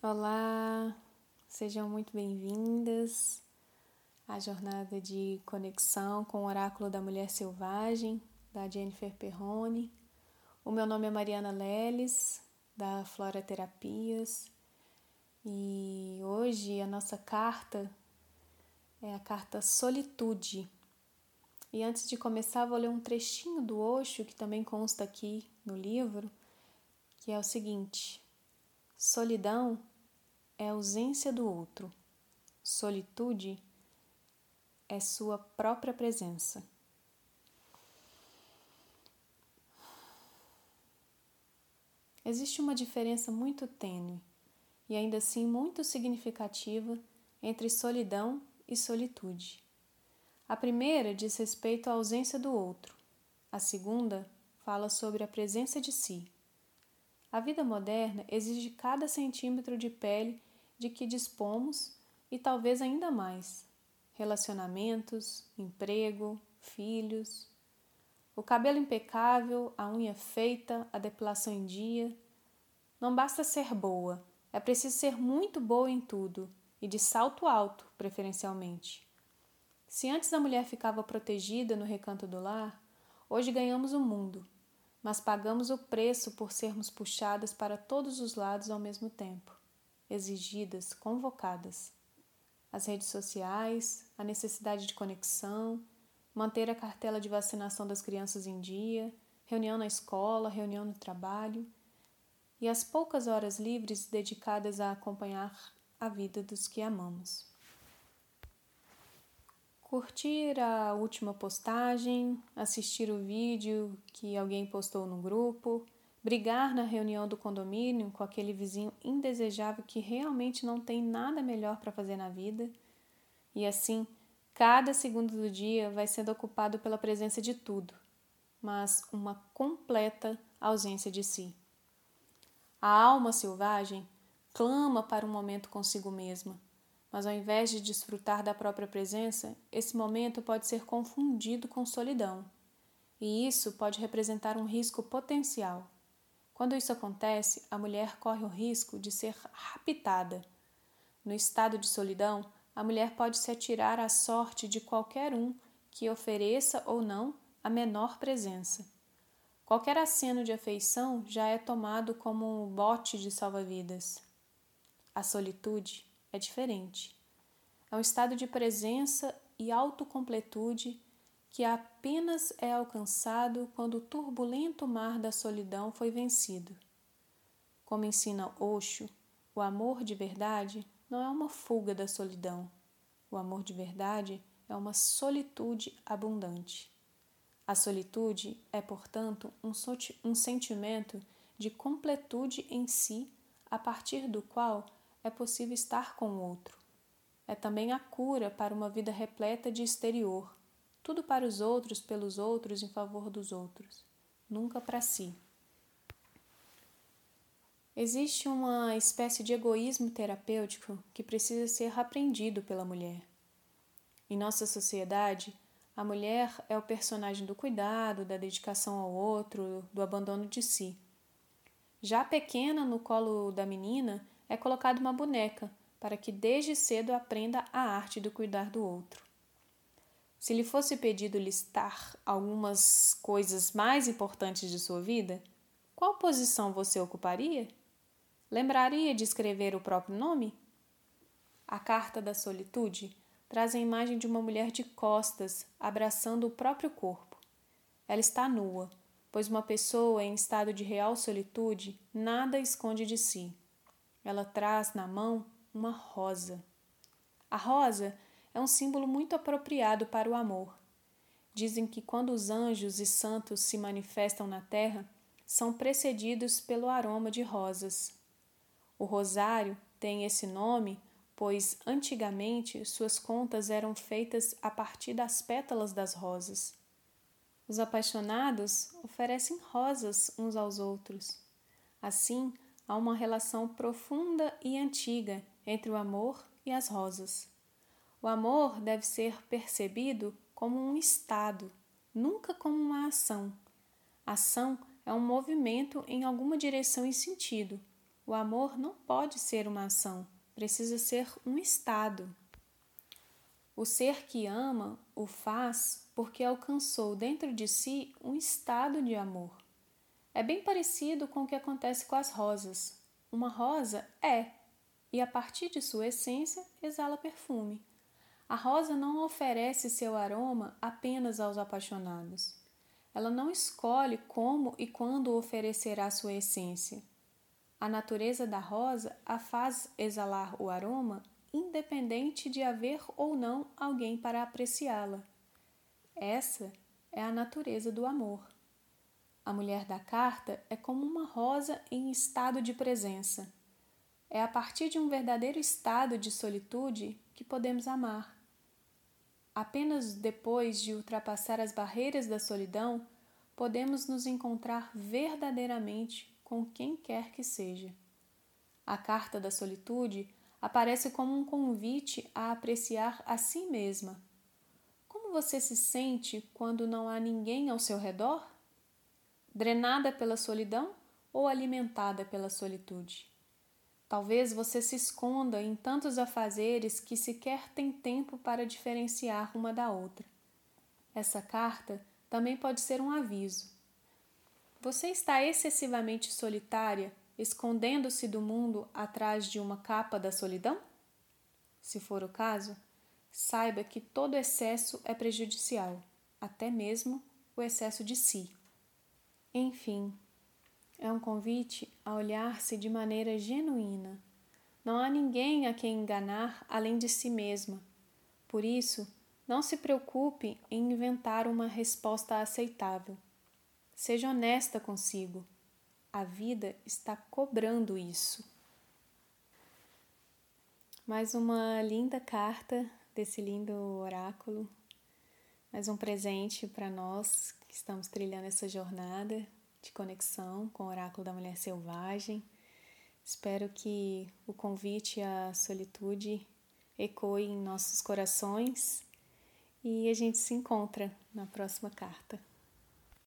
Olá, sejam muito bem-vindas à jornada de conexão com o Oráculo da Mulher Selvagem, da Jennifer Perrone. O meu nome é Mariana Leles, da Flora Terapias, e hoje a nossa carta é a carta Solitude. E antes de começar, vou ler um trechinho do Osho, que também consta aqui no livro, que é o seguinte: Solidão é ausência do outro. Solitude é sua própria presença. Existe uma diferença muito tênue e ainda assim muito significativa entre solidão e solitude. A primeira diz respeito à ausência do outro, a segunda fala sobre a presença de si. A vida moderna exige cada centímetro de pele de que dispomos e talvez ainda mais. Relacionamentos, emprego, filhos. O cabelo impecável, a unha feita, a depilação em dia. Não basta ser boa, é preciso ser muito boa em tudo e de salto alto, preferencialmente. Se antes a mulher ficava protegida no recanto do lar, hoje ganhamos o mundo mas pagamos o preço por sermos puxadas para todos os lados ao mesmo tempo, exigidas, convocadas. As redes sociais, a necessidade de conexão, manter a cartela de vacinação das crianças em dia, reunião na escola, reunião no trabalho e as poucas horas livres dedicadas a acompanhar a vida dos que amamos curtir a última postagem, assistir o vídeo que alguém postou no grupo, brigar na reunião do condomínio com aquele vizinho indesejável que realmente não tem nada melhor para fazer na vida. E assim, cada segundo do dia vai sendo ocupado pela presença de tudo, mas uma completa ausência de si. A alma selvagem clama para um momento consigo mesma mas ao invés de desfrutar da própria presença, esse momento pode ser confundido com solidão. E isso pode representar um risco potencial. Quando isso acontece, a mulher corre o risco de ser raptada. No estado de solidão, a mulher pode se atirar à sorte de qualquer um que ofereça ou não a menor presença. Qualquer aceno de afeição já é tomado como um bote de salva-vidas. A solitude é diferente. É um estado de presença e autocompletude que apenas é alcançado quando o turbulento mar da solidão foi vencido. Como ensina Osho, o amor de verdade não é uma fuga da solidão. O amor de verdade é uma solitude abundante. A solitude é, portanto, um, um sentimento de completude em si, a partir do qual é possível estar com o outro. É também a cura para uma vida repleta de exterior, tudo para os outros, pelos outros, em favor dos outros, nunca para si. Existe uma espécie de egoísmo terapêutico que precisa ser aprendido pela mulher. Em nossa sociedade, a mulher é o personagem do cuidado, da dedicação ao outro, do abandono de si. Já pequena no colo da menina, é colocada uma boneca para que desde cedo aprenda a arte do cuidar do outro. Se lhe fosse pedido listar algumas coisas mais importantes de sua vida, qual posição você ocuparia? Lembraria de escrever o próprio nome? A carta da solitude traz a imagem de uma mulher de costas abraçando o próprio corpo. Ela está nua, pois uma pessoa em estado de real solitude nada esconde de si. Ela traz na mão uma rosa. A rosa é um símbolo muito apropriado para o amor. Dizem que quando os anjos e santos se manifestam na terra, são precedidos pelo aroma de rosas. O rosário tem esse nome pois antigamente suas contas eram feitas a partir das pétalas das rosas. Os apaixonados oferecem rosas uns aos outros. Assim, há uma relação profunda e antiga entre o amor e as rosas. O amor deve ser percebido como um estado, nunca como uma ação. Ação é um movimento em alguma direção e sentido, O amor não pode ser uma ação, precisa ser um estado. O ser que ama o faz porque alcançou dentro de si um estado de amor. É bem parecido com o que acontece com as rosas. Uma rosa é, e a partir de sua essência exala perfume. A rosa não oferece seu aroma apenas aos apaixonados. Ela não escolhe como e quando oferecerá sua essência. A natureza da rosa a faz exalar o aroma, independente de haver ou não alguém para apreciá-la. Essa é a natureza do amor. A mulher da carta é como uma rosa em estado de presença. É a partir de um verdadeiro estado de solitude que podemos amar. Apenas depois de ultrapassar as barreiras da solidão, podemos nos encontrar verdadeiramente com quem quer que seja. A carta da solitude aparece como um convite a apreciar a si mesma. Como você se sente quando não há ninguém ao seu redor? Drenada pela solidão ou alimentada pela solitude? Talvez você se esconda em tantos afazeres que sequer tem tempo para diferenciar uma da outra. Essa carta também pode ser um aviso você está excessivamente solitária, escondendo-se do mundo atrás de uma capa da solidão? Se for o caso, saiba que todo excesso é prejudicial, até mesmo o excesso de si. Enfim, é um convite a olhar-se de maneira genuína. Não há ninguém a quem enganar além de si mesma. Por isso, não se preocupe em inventar uma resposta aceitável. Seja honesta consigo. A vida está cobrando isso. Mais uma linda carta desse lindo oráculo. Mais um presente para nós que estamos trilhando essa jornada de conexão com o oráculo da mulher selvagem. Espero que o convite à solitude ecoe em nossos corações e a gente se encontra na próxima carta.